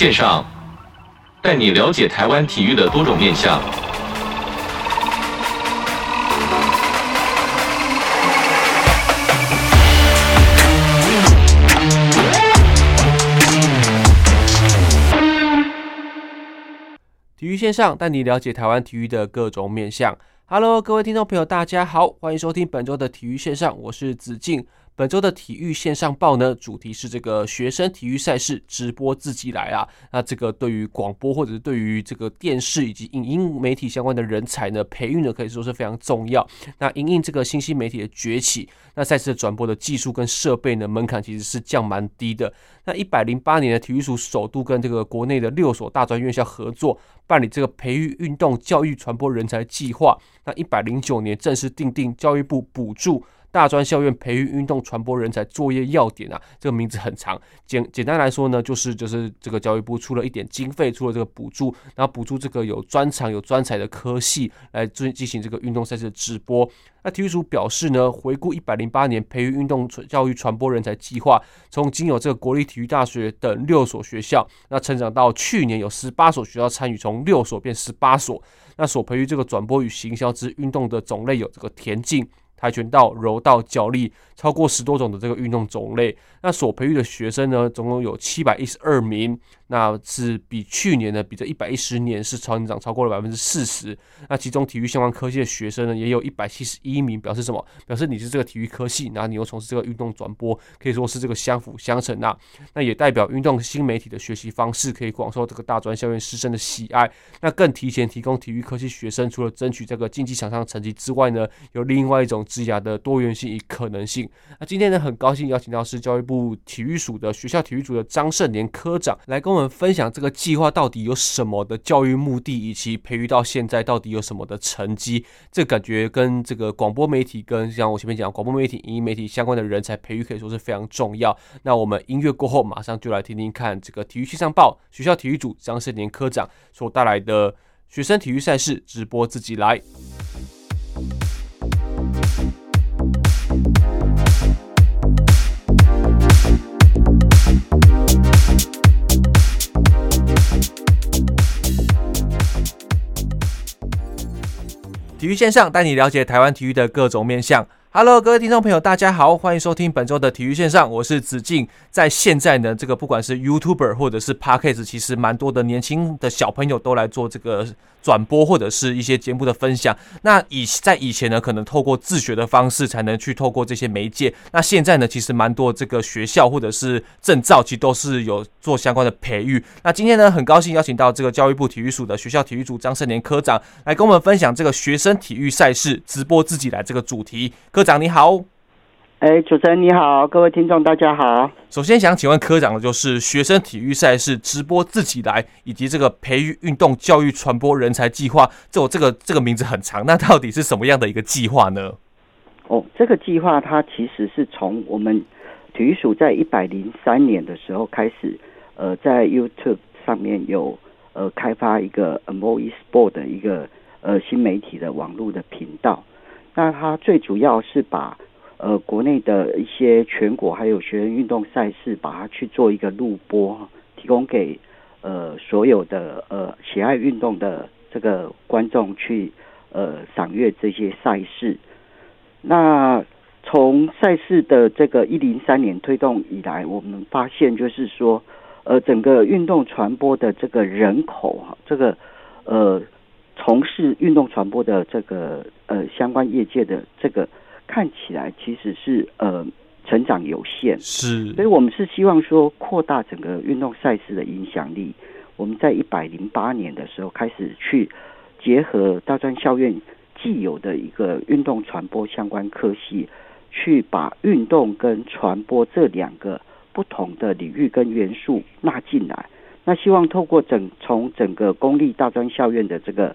线上，带你了解台湾体育的多种面向。体育线上带你了解台湾体育的各种面向。Hello，各位听众朋友，大家好，欢迎收听本周的体育线上，我是子敬。本周的体育线上报呢，主题是这个学生体育赛事直播自己来啊。那这个对于广播或者是对于这个电视以及影音媒体相关的人才呢，培育呢可以说是非常重要。那因应这个信息媒体的崛起，那赛事的转播的技术跟设备呢，门槛其实是降蛮低的。那一百零八年的体育署首度跟这个国内的六所大专院校合作，办理这个培育运动教育传播人才计划。那一百零九年正式定定教育部补助。大专校院培育运动传播人才作业要点啊，这个名字很长。简简单来说呢，就是就是这个教育部出了一点经费，出了这个补助，然后补助这个有专长、有专才的科系来进进行这个运动赛事的直播。那体育署表示呢，回顾一百零八年培育运动教育传播人才计划，从仅有这个国立体育大学等六所学校，那成长到去年有十八所学校参与，从六所变十八所。那所培育这个转播与行销之运动的种类有这个田径。跆拳道、柔道、脚力，超过十多种的这个运动种类。那所培育的学生呢，总共有七百一十二名。那是比去年呢，比这一百一十年是超增长超过了百分之四十。那其中体育相关科系的学生呢，也有一百七十一名，表示什么？表示你是这个体育科系，然后你又从事这个运动转播，可以说是这个相辅相成啊。那也代表运动新媒体的学习方式可以广受这个大专校院师生的喜爱。那更提前提供体育科系学生，除了争取这个竞技场上成绩之外呢，有另外一种职涯的多元性与可能性。那今天呢，很高兴邀请到是教育部体育署的学校体育组的张胜年科长来跟我们。分享这个计划到底有什么的教育目的，以及培育到现在到底有什么的成绩？这感觉跟这个广播媒体，跟像我前面讲广播媒体、影音媒体相关的人才培育，可以说是非常重要。那我们音乐过后，马上就来听听看这个体育线上报学校体育组张胜年科长所带来的学生体育赛事直播自己来。体育线上带你了解台湾体育的各种面向。Hello，各位听众朋友，大家好，欢迎收听本周的体育线上，我是子敬。在现在呢，这个不管是 YouTuber 或者是 Podcast，其实蛮多的年轻的小朋友都来做这个转播或者是一些节目的分享。那以在以前呢，可能透过自学的方式才能去透过这些媒介。那现在呢，其实蛮多这个学校或者是证照，其实都是有做相关的培育。那今天呢，很高兴邀请到这个教育部体育署的学校体育组张胜年科长来跟我们分享这个学生体育赛事直播自己来这个主题。科长你好，哎，主持人你好，各位听众大家好。首先想请问科长的就是学生体育赛事直播自己来，以及这个培育运动教育传播人才计划，这我这个这个名字很长，那到底是什么样的一个计划呢？哦，这个计划它其实是从我们体育署在一百零三年的时候开始，呃，在 YouTube 上面有呃开发一个 Amo Sport 的一个呃新媒体的网络的频道。那它最主要是把呃国内的一些全国还有学生运动赛事，把它去做一个录播，提供给呃所有的呃喜爱运动的这个观众去呃赏阅这些赛事。那从赛事的这个一零三年推动以来，我们发现就是说，呃整个运动传播的这个人口哈，这个呃。从事运动传播的这个呃相关业界的这个看起来其实是呃成长有限，是，所以我们是希望说扩大整个运动赛事的影响力。我们在一百零八年的时候开始去结合大专校院既有的一个运动传播相关科系，去把运动跟传播这两个不同的领域跟元素纳进来。那希望透过整从整个公立大专校院的这个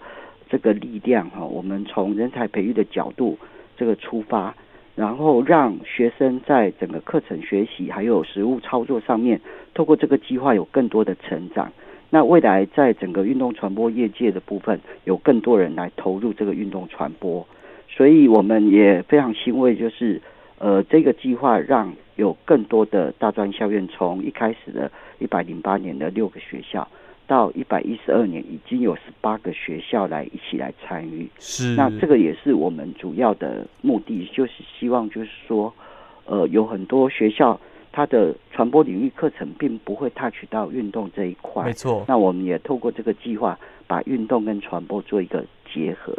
这个力量哈，我们从人才培育的角度这个出发，然后让学生在整个课程学习还有实务操作上面，透过这个计划有更多的成长。那未来在整个运动传播业界的部分，有更多人来投入这个运动传播，所以我们也非常欣慰，就是呃，这个计划让有更多的大专校院，从一开始的一百零八年的六个学校，到一百一十二年已经有十八个学校来一起来参与。是，那这个也是我们主要的目的，就是希望就是说，呃，有很多学校它的传播领域课程并不会 touch 到运动这一块。没错。那我们也透过这个计划，把运动跟传播做一个结合。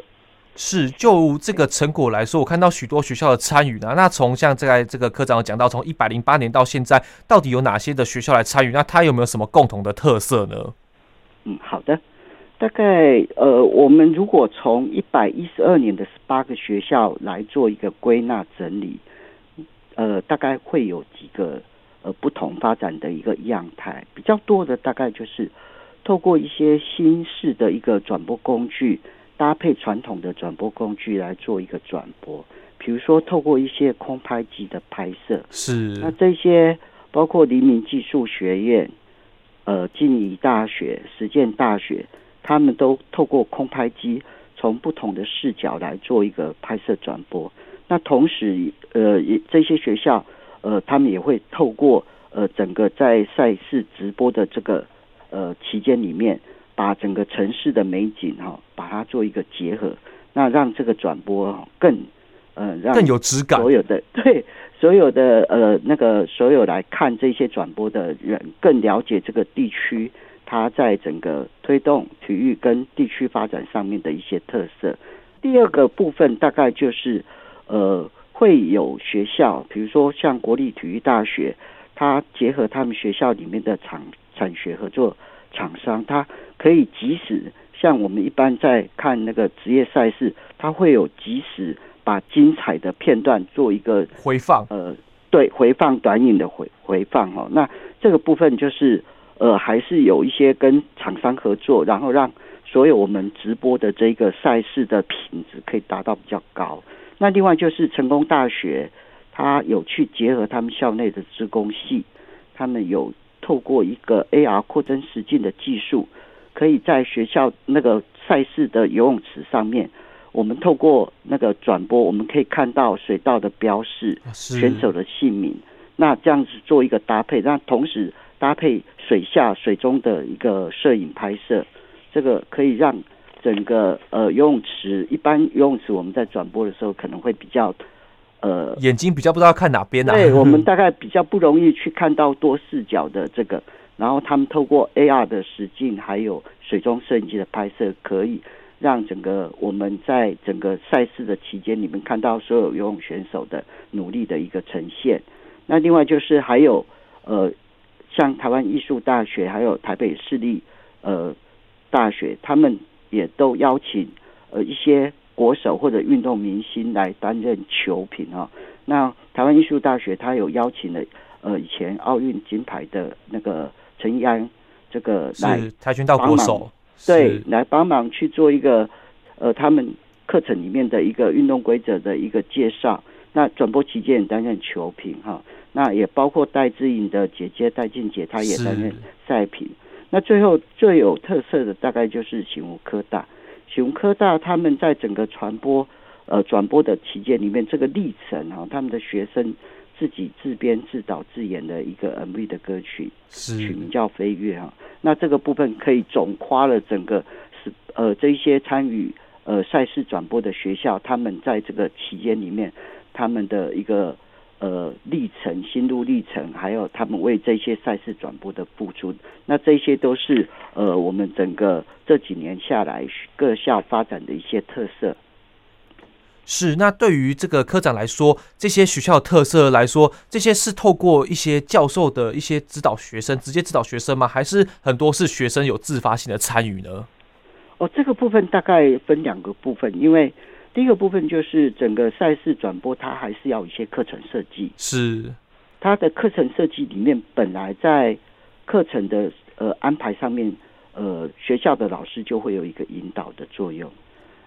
是，就这个成果来说，我看到许多学校的参与呢。那从像在这个科长讲到，从一百零八年到现在，到底有哪些的学校来参与？那它有没有什么共同的特色呢？嗯，好的，大概呃，我们如果从一百一十二年的十八个学校来做一个归纳整理，呃，大概会有几个呃不同发展的一个样态，比较多的大概就是透过一些新式的一个转播工具。搭配传统的转播工具来做一个转播，比如说透过一些空拍机的拍摄，是那这些包括黎明技术学院、呃静宜大学、实践大学，他们都透过空拍机从不同的视角来做一个拍摄转播。那同时，呃，这些学校，呃，他们也会透过呃整个在赛事直播的这个呃期间里面。把整个城市的美景哈，把它做一个结合，那让这个转播更呃让更有质感。所有的 对所有的呃那个所有来看这些转播的人，更了解这个地区它在整个推动体育跟地区发展上面的一些特色。第二个部分大概就是呃会有学校，比如说像国立体育大学，它结合他们学校里面的产产学合作。厂商他可以即时像我们一般在看那个职业赛事，它会有即时把精彩的片段做一个回放，呃，对，回放短影的回回放哦。那这个部分就是呃，还是有一些跟厂商合作，然后让所有我们直播的这个赛事的品质可以达到比较高。那另外就是成功大学，它有去结合他们校内的资工系，他们有。透过一个 AR 扩增实境的技术，可以在学校那个赛事的游泳池上面，我们透过那个转播，我们可以看到水道的标示、选手的姓名。那这样子做一个搭配，那同时搭配水下、水中的一个摄影拍摄，这个可以让整个呃游泳池，一般游泳池我们在转播的时候可能会比较。呃，眼睛比较不知道看哪边呢？对，我们 大概比较不容易去看到多视角的这个，然后他们透过 AR 的实境，还有水中摄影机的拍摄，可以让整个我们在整个赛事的期间里面看到所有游泳选手的努力的一个呈现。那另外就是还有呃，像台湾艺术大学，还有台北市立呃大学，他们也都邀请呃一些。国手或者运动明星来担任球评啊，那台湾艺术大学他有邀请了呃以前奥运金牌的那个陈义安这个来跆拳道国手，对，来帮忙去做一个呃他们课程里面的一个运动规则的一个介绍。那转播期间也担任球评哈，那也包括戴志颖的姐姐戴静姐，她也担任赛评。那最后最有特色的大概就是醒吾科大。雄科大他们在整个传播呃转播的期间里面，这个历程哈，他们的学生自己自编自导自演的一个 MV 的歌曲，取名叫《飞跃》哈。那这个部分可以总夸了整个是呃这一些参与呃赛事转播的学校，他们在这个期间里面他们的一个。呃，历程、心路历程，还有他们为这些赛事转播的付出，那这些都是呃，我们整个这几年下来各校发展的一些特色。是，那对于这个科长来说，这些学校的特色来说，这些是透过一些教授的一些指导学生，直接指导学生吗？还是很多是学生有自发性的参与呢？哦，这个部分大概分两个部分，因为。第一个部分就是整个赛事转播，它还是要有一些课程设计。是，它的课程设计里面本来在课程的呃安排上面，呃学校的老师就会有一个引导的作用。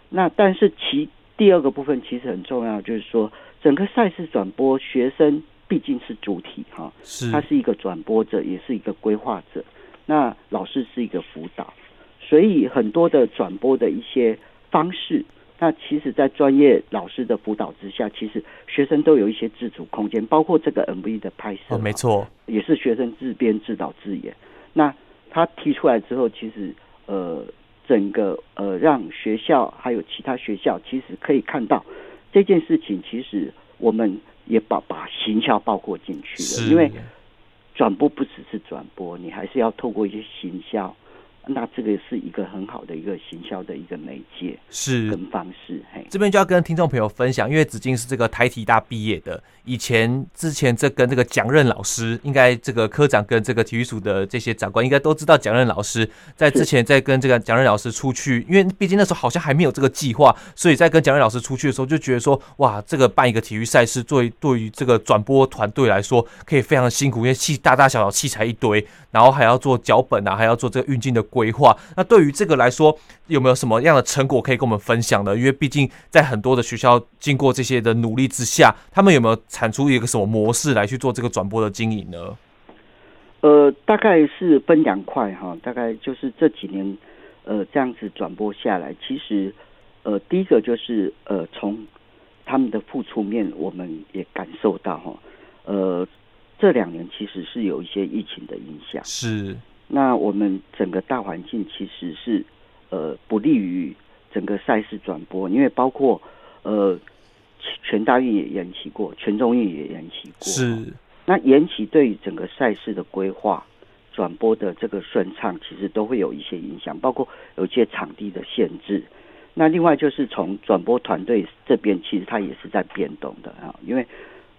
那但是其第二个部分其实很重要，就是说整个赛事转播，学生毕竟是主体哈，是，他是一个转播者，也是一个规划者。那老师是一个辅导，所以很多的转播的一些方式。那其实，在专业老师的辅导之下，其实学生都有一些自主空间，包括这个 MV 的拍摄，哦，没错，也是学生自编自导自演。那他提出来之后，其实呃，整个呃，让学校还有其他学校，其实可以看到这件事情，其实我们也把把行销包括进去了，因为转播不只是转播，你还是要透过一些行销。那这个是一个很好的一个行销的一个媒介，是跟方式。嘿，这边就要跟听众朋友分享，因为子敬是这个台体大毕业的，以前之前这跟这个蒋任老师，应该这个科长跟这个体育署的这些长官应该都知道蒋任老师，在之前在跟这个蒋任老师出去，因为毕竟那时候好像还没有这个计划，所以在跟蒋任老师出去的时候，就觉得说，哇，这个办一个体育赛事，作为对于这个转播团队来说，可以非常辛苦，因为器大大小小器材一堆，然后还要做脚本啊，还要做这个运镜的规划。那对于这个来说，有没有什么样的成果可以跟我们分享的？因为毕竟在很多的学校经过这些的努力之下，他们有没有产出一个什么模式来去做这个转播的经营呢？呃，大概是分两块哈，大概就是这几年呃这样子转播下来，其实呃第一个就是呃从他们的付出面，我们也感受到哈，呃这两年其实是有一些疫情的影响是。那我们整个大环境其实是呃不利于整个赛事转播，因为包括呃全大运也延期过，全中运也延期过。是。那延期对于整个赛事的规划、转播的这个顺畅，其实都会有一些影响，包括有一些场地的限制。那另外就是从转播团队这边，其实它也是在变动的啊，因为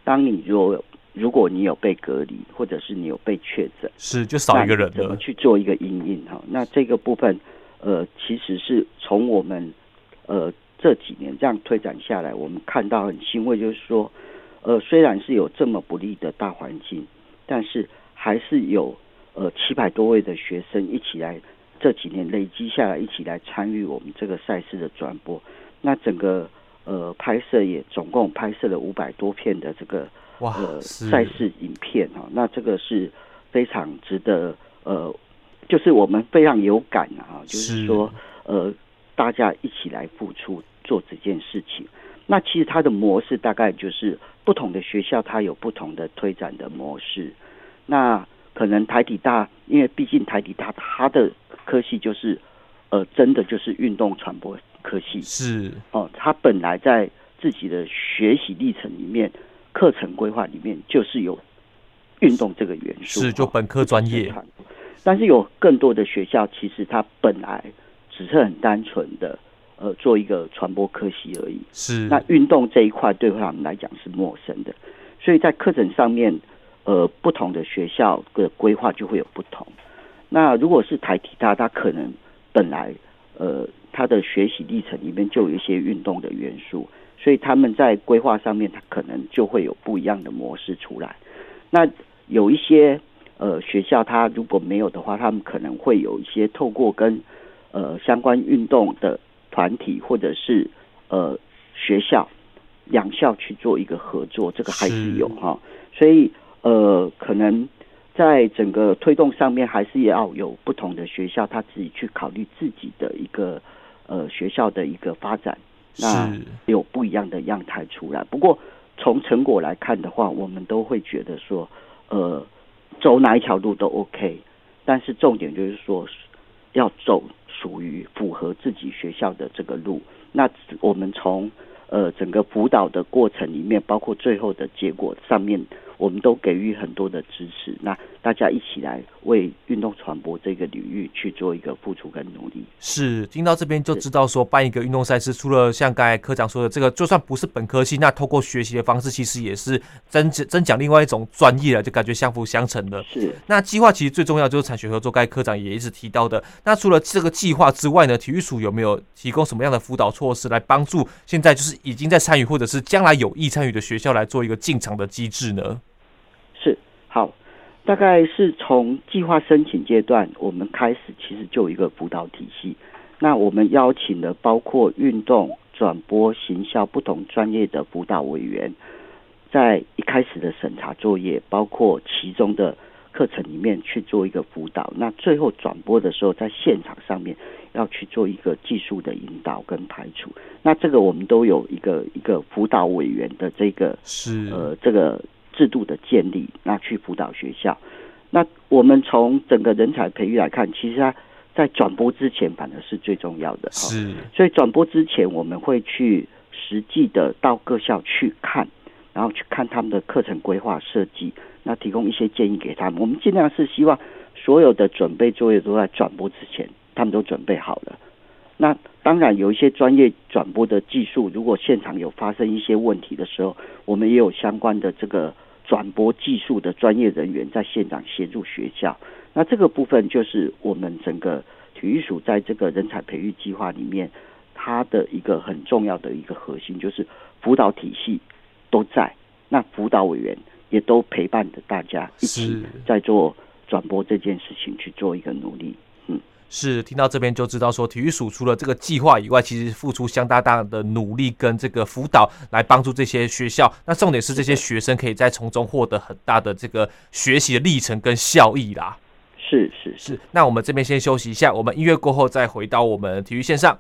当你如果如果你有被隔离，或者是你有被确诊，是就少一个人了。怎么去做一个阴影哈？那这个部分，呃，其实是从我们呃这几年这样推展下来，我们看到很欣慰，就是说，呃，虽然是有这么不利的大环境，但是还是有呃七百多位的学生一起来，这几年累积下来一起来参与我们这个赛事的转播。那整个呃拍摄也总共拍摄了五百多片的这个。哇，呃，赛事影片哈，那这个是非常值得呃，就是我们非常有感啊，就是说呃，大家一起来付出做这件事情。那其实它的模式大概就是不同的学校它有不同的推展的模式。那可能台体大，因为毕竟台体大它的科系就是呃，真的就是运动传播科系是哦，他本来在自己的学习历程里面。课程规划里面就是有运动这个元素，是就本科专业，但是有更多的学校其实它本来只是很单纯的呃做一个传播科系而已。是那运动这一块对他们来讲是陌生的，所以在课程上面呃不同的学校的规划就会有不同。那如果是台体大，它可能本来呃它的学习历程里面就有一些运动的元素。所以他们在规划上面，他可能就会有不一样的模式出来。那有一些呃学校，他如果没有的话，他们可能会有一些透过跟呃相关运动的团体或者是呃学校两校去做一个合作，这个还是有哈。所以呃，可能在整个推动上面，还是要有不同的学校他自己去考虑自己的一个呃学校的一个发展。那有不一样的样态出来，不过从成果来看的话，我们都会觉得说，呃，走哪一条路都 OK，但是重点就是说，要走属于符合自己学校的这个路。那我们从呃整个辅导的过程里面，包括最后的结果上面。我们都给予很多的支持，那大家一起来为运动传播这个领域去做一个付出跟努力。是，听到这边就知道说，办一个运动赛事，除了像刚才科长说的这个，就算不是本科系，那透过学习的方式，其实也是增增讲另外一种专业了，就感觉相辅相成的。是。那计划其实最重要就是产学合作，该科长也一直提到的。那除了这个计划之外呢，体育署有没有提供什么样的辅导措施来帮助现在就是已经在参与或者是将来有意参与的学校来做一个进场的机制呢？好，大概是从计划申请阶段，我们开始其实就有一个辅导体系。那我们邀请了包括运动、转播、行销不同专业的辅导委员，在一开始的审查作业，包括其中的课课程里面去做一个辅导，那最后转播的时候，在现场上面要去做一个技术的引导跟排除。那这个我们都有一个一个辅导委员的这个是呃这个制度的建立，那去辅导学校。那我们从整个人才培育来看，其实它在转播之前反而是最重要的。是，所以转播之前我们会去实际的到各校去看，然后去看他们的课程规划设计。那提供一些建议给他们，我们尽量是希望所有的准备作业都在转播之前，他们都准备好了。那当然有一些专业转播的技术，如果现场有发生一些问题的时候，我们也有相关的这个转播技术的专业人员在现场协助学校。那这个部分就是我们整个体育署在这个人才培育计划里面，它的一个很重要的一个核心，就是辅导体系都在，那辅导委员。也都陪伴着大家一起在做转播这件事情去做一个努力。嗯，是听到这边就知道说，体育署除了这个计划以外，其实付出相当大的努力跟这个辅导来帮助这些学校。那重点是这些学生可以在从中获得很大的这个学习的历程跟效益啦。是是是，是。那我们这边先休息一下，我们音乐过后再回到我们体育线上。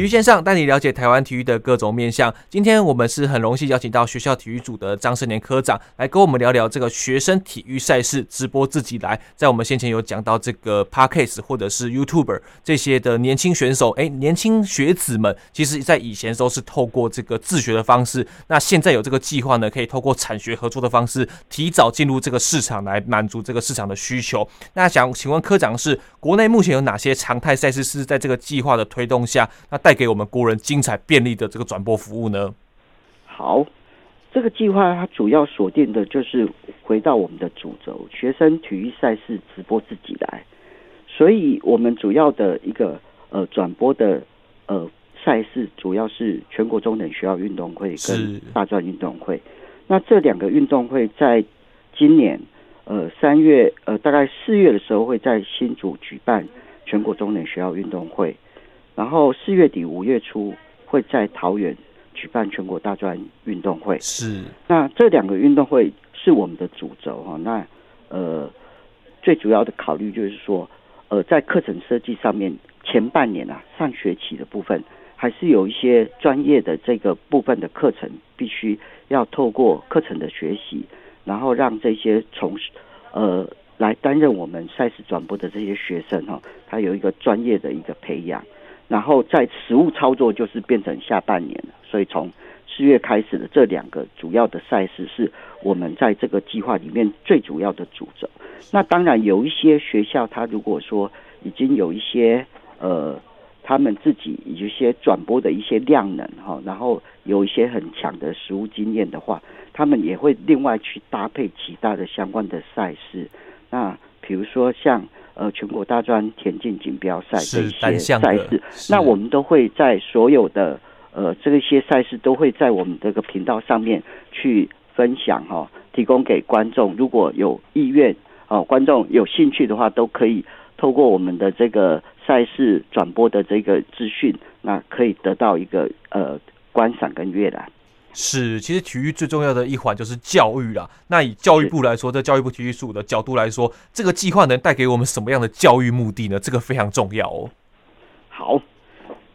体育线上带你了解台湾体育的各种面向。今天我们是很荣幸邀请到学校体育组的张胜年科长来跟我们聊聊这个学生体育赛事直播自己来。在我们先前有讲到这个 Podcast 或者是 YouTuber 这些的年轻选手，哎，年轻学子们，其实在以前都是透过这个自学的方式。那现在有这个计划呢，可以透过产学合作的方式，提早进入这个市场来满足这个市场的需求。那想请问科长是国内目前有哪些常态赛事是在这个计划的推动下，那带给我们国人精彩便利的这个转播服务呢？好，这个计划它主要锁定的就是回到我们的主轴，学生体育赛事直播自己来。所以，我们主要的一个呃转播的呃赛事，主要是全国中等学校运动会跟大专运动会。那这两个运动会在今年呃三月呃大概四月的时候，会在新竹举办全国中等学校运动会。然后四月底五月初会在桃园举办全国大专运动会。是，那这两个运动会是我们的主轴哈。那呃，最主要的考虑就是说，呃，在课程设计上面，前半年啊，上学期的部分还是有一些专业的这个部分的课程，必须要透过课程的学习，然后让这些从事呃来担任我们赛事转播的这些学生哈，他有一个专业的一个培养。然后在实物操作就是变成下半年了，所以从四月开始的这两个主要的赛事是我们在这个计划里面最主要的主轴。那当然有一些学校，他如果说已经有一些呃，他们自己有一些转播的一些量能哈，然后有一些很强的实物经验的话，他们也会另外去搭配其他的相关的赛事。那比如说像。呃，全国大专田径锦标赛这些赛事，那我们都会在所有的呃这些赛事都会在我们这个频道上面去分享哈、哦，提供给观众。如果有意愿哦，观众有兴趣的话，都可以透过我们的这个赛事转播的这个资讯，那可以得到一个呃观赏跟阅览。是，其实体育最重要的一环就是教育啦。那以教育部来说，在教育部体育署的角度来说，这个计划能带给我们什么样的教育目的呢？这个非常重要哦。好，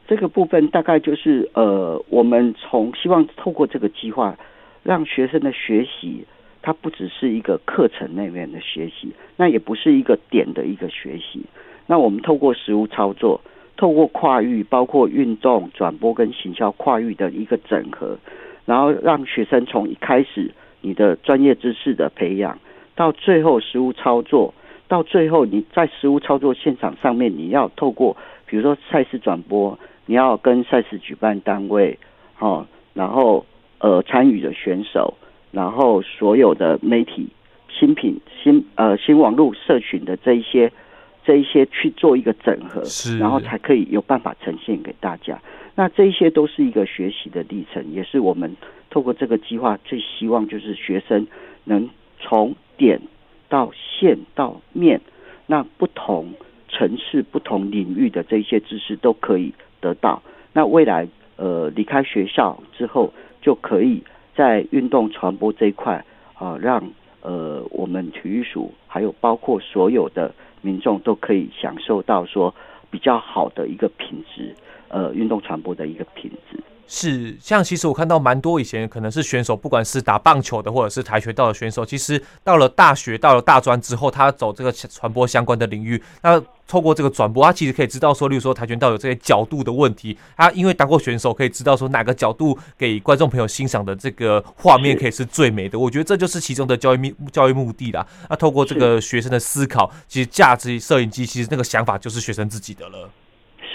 这个部分大概就是呃，我们从希望透过这个计划，让学生的学习，它不只是一个课程那边的学习，那也不是一个点的一个学习。那我们透过实物操作，透过跨域，包括运动转播跟行销跨域的一个整合。然后让学生从一开始你的专业知识的培养，到最后实物操作，到最后你在实物操作现场上面，你要透过比如说赛事转播，你要跟赛事举办单位，哦，然后呃参与的选手，然后所有的媒体、新品、新呃新网络社群的这一些这一些去做一个整合，然后才可以有办法呈现给大家。那这些都是一个学习的历程，也是我们透过这个计划最希望就是学生能从点到线到面，那不同层次、不同领域的这些知识都可以得到。那未来呃离开学校之后，就可以在运动传播这一块啊，让呃我们体育署还有包括所有的民众都可以享受到说比较好的一个品质，呃运动传播的一个品质。是，像其实我看到蛮多以前可能是选手，不管是打棒球的或者是跆拳道的选手，其实到了大学、到了大专之后，他走这个传播相关的领域，那透过这个转播，他其实可以知道说，例如说跆拳道有这些角度的问题，他因为当过选手，可以知道说哪个角度给观众朋友欣赏的这个画面可以是最美的。我觉得这就是其中的教育目教育目的啦。那透过这个学生的思考，其实价值摄影机，其实那个想法就是学生自己的了。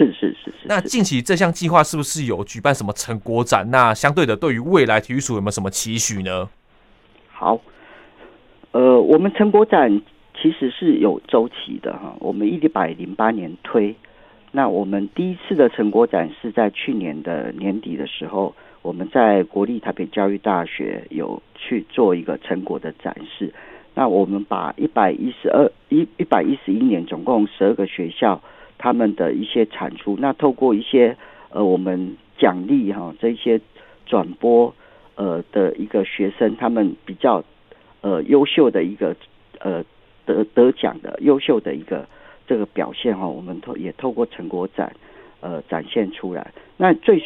是是是是。那近期这项计划是不是有举办什么成果展？那相对的，对于未来体育署有没有什么期许呢？好，呃，我们成果展其实是有周期的哈。我们一百零八年推，那我们第一次的成果展是在去年的年底的时候，我们在国立台北教育大学有去做一个成果的展示。那我们把一百一十二一一百一十一年总共十二个学校。他们的一些产出，那透过一些呃，我们奖励哈，这些转播呃的一个学生，他们比较呃优秀的一个呃得得奖的优秀的一个这个表现哈，我们透也透过成果展呃展现出来。那最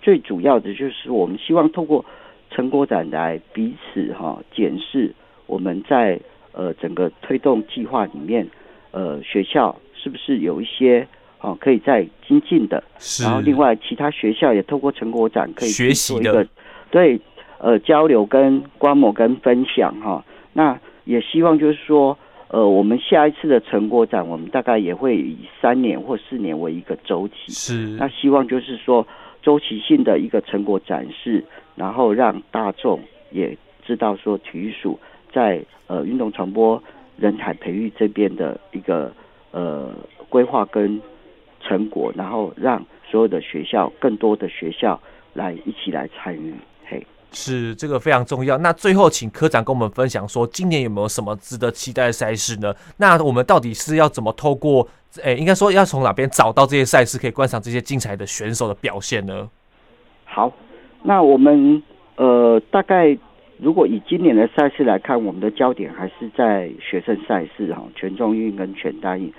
最主要的就是我们希望透过成果展来彼此哈检视我们在呃整个推动计划里面呃学校。是不是有一些哦可以再精进的？是。然后另外其他学校也透过成果展可以学习的，对呃交流跟观摩跟分享哈。那也希望就是说呃我们下一次的成果展，我们大概也会以三年或四年为一个周期。是。那希望就是说周期性的一个成果展示，然后让大众也知道说体育署在呃运动传播人才培育这边的一个。呃，规划跟成果，然后让所有的学校，更多的学校来一起来参与。嘿，是这个非常重要。那最后，请科长跟我们分享说，今年有没有什么值得期待的赛事呢？那我们到底是要怎么透过，诶，应该说要从哪边找到这些赛事，可以观赏这些精彩的选手的表现呢？好，那我们呃，大概。如果以今年的赛事来看，我们的焦点还是在学生赛事哈，全中运跟全大运。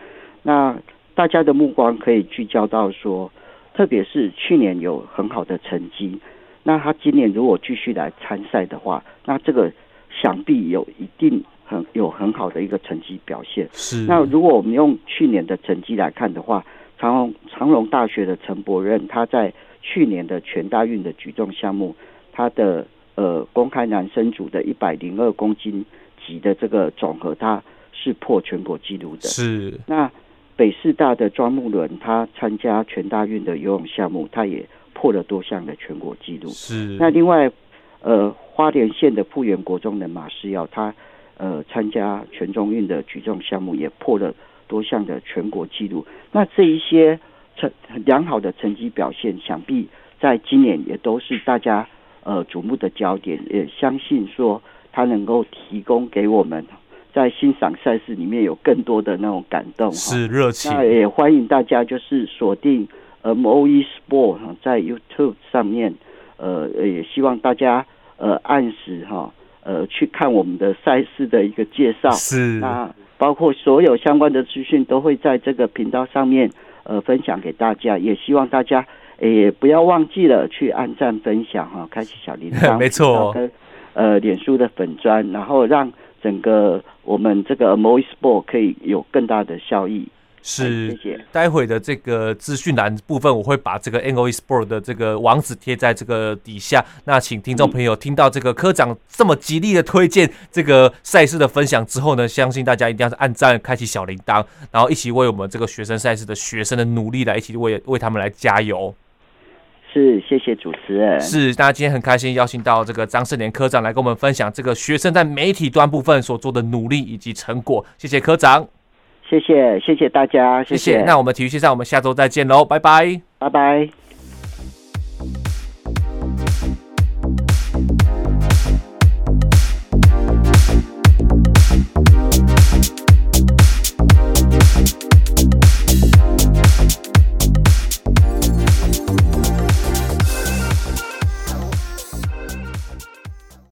那大家的目光可以聚焦到说，特别是去年有很好的成绩，那他今年如果继续来参赛的话，那这个想必有一定很有很好的一个成绩表现。是。那如果我们用去年的成绩来看的话，长隆长隆大学的陈博任，他在去年的全大运的举重项目，他的。呃，公开男生组的一百零二公斤级的这个总和，他是破全国纪录的。是。那北师大的庄木伦，他参加全大运的游泳项目，他也破了多项的全国纪录。是。那另外，呃，花莲县的富源国中的马世耀，他呃参加全中运的举重项目，也破了多项的全国纪录。那这一些成良好的成绩表现，想必在今年也都是大家。呃，瞩目的焦点，也相信说他能够提供给我们在欣赏赛事里面有更多的那种感动，是热情。那也欢迎大家就是锁定 MOE Sport 在 YouTube 上面，呃，也希望大家呃按时哈呃去看我们的赛事的一个介绍。是。那包括所有相关的资讯都会在这个频道上面呃分享给大家，也希望大家。也不要忘记了去按赞、分享哈，开启小铃铛，没错，跟呃脸书的粉砖，然后让整个我们这个 Amoy Sport 可以有更大的效益。是，谢谢。待会的这个资讯栏部分，我会把这个 Amoy Sport 的这个网址贴在这个底下。那请听众朋友听到这个科长这么极力的推荐这个赛事的分享之后呢，相信大家一定要是按赞、开启小铃铛，然后一起为我们这个学生赛事的学生的努力来一起为为他们来加油。是，谢谢主持人。是，大家今天很开心邀请到这个张胜年科长来跟我们分享这个学生在媒体端部分所做的努力以及成果。谢谢科长，谢谢谢谢大家，谢谢。谢谢，那我们体育线上，我们下周再见喽，拜拜，拜拜。